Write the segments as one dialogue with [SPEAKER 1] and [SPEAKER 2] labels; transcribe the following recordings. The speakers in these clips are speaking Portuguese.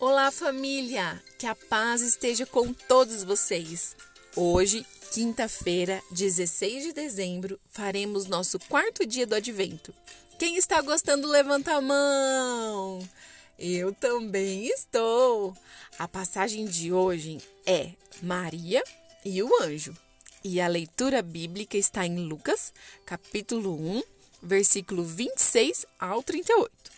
[SPEAKER 1] Olá, família! Que a paz esteja com todos vocês. Hoje, quinta-feira, 16 de dezembro, faremos nosso quarto dia do advento. Quem está gostando, levanta a mão! Eu também estou! A passagem de hoje é Maria e o anjo. E a leitura bíblica está em Lucas, capítulo 1, versículo 26 ao 38.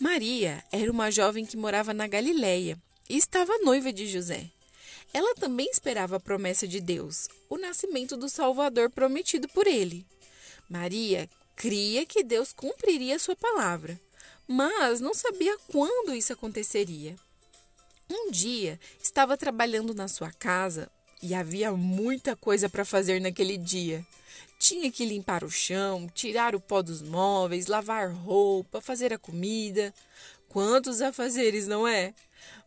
[SPEAKER 1] Maria era uma jovem que morava na Galiléia e estava noiva de José. Ela também esperava a promessa de Deus, o nascimento do Salvador prometido por ele. Maria cria que Deus cumpriria sua palavra, mas não sabia quando isso aconteceria. Um dia estava trabalhando na sua casa e havia muita coisa para fazer naquele dia. Tinha que limpar o chão, tirar o pó dos móveis, lavar roupa, fazer a comida. Quantos afazeres, não é?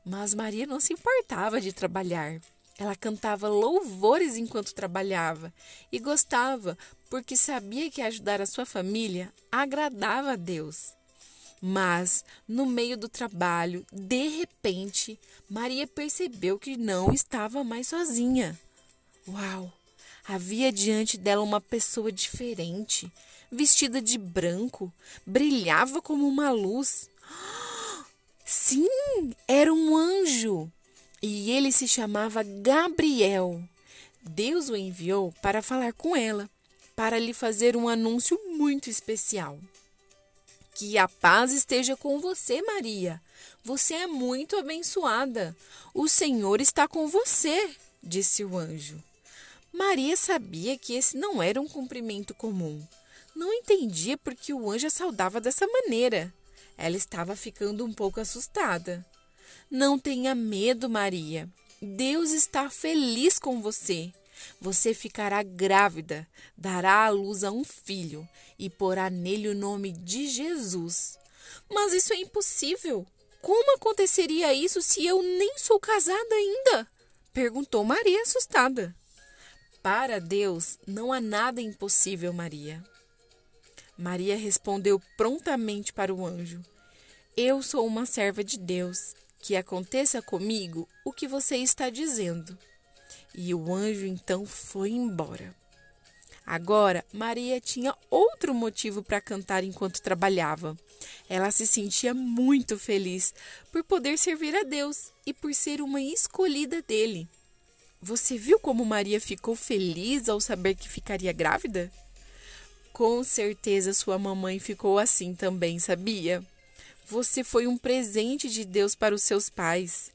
[SPEAKER 1] Mas Maria não se importava de trabalhar. Ela cantava louvores enquanto trabalhava e gostava porque sabia que ajudar a sua família agradava a Deus. Mas, no meio do trabalho, de repente, Maria percebeu que não estava mais sozinha. Uau! Havia diante dela uma pessoa diferente, vestida de branco, brilhava como uma luz. Sim, era um anjo e ele se chamava Gabriel. Deus o enviou para falar com ela, para lhe fazer um anúncio muito especial. Que a paz esteja com você, Maria. Você é muito abençoada. O Senhor está com você, disse o anjo. Maria sabia que esse não era um cumprimento comum. Não entendia por que o anjo a saudava dessa maneira. Ela estava ficando um pouco assustada. Não tenha medo, Maria. Deus está feliz com você. Você ficará grávida, dará à luz a um filho e porá nele o nome de Jesus. Mas isso é impossível. Como aconteceria isso se eu nem sou casada ainda? perguntou Maria assustada. Para Deus não há nada impossível, Maria. Maria respondeu prontamente para o anjo: Eu sou uma serva de Deus. Que aconteça comigo o que você está dizendo. E o anjo então foi embora. Agora, Maria tinha outro motivo para cantar enquanto trabalhava. Ela se sentia muito feliz por poder servir a Deus e por ser uma escolhida dele. Você viu como Maria ficou feliz ao saber que ficaria grávida? Com certeza sua mamãe ficou assim também, sabia? Você foi um presente de Deus para os seus pais.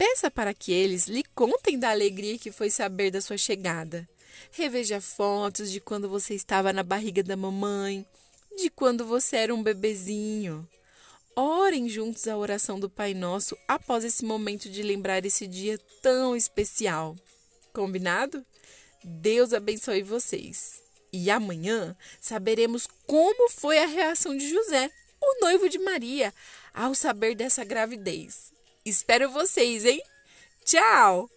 [SPEAKER 1] Peça para que eles lhe contem da alegria que foi saber da sua chegada. Reveja fotos de quando você estava na barriga da mamãe, de quando você era um bebezinho. Orem juntos a oração do Pai Nosso após esse momento de lembrar esse dia tão especial. Combinado? Deus abençoe vocês. E amanhã saberemos como foi a reação de José, o noivo de Maria, ao saber dessa gravidez. Espero vocês, hein? Tchau!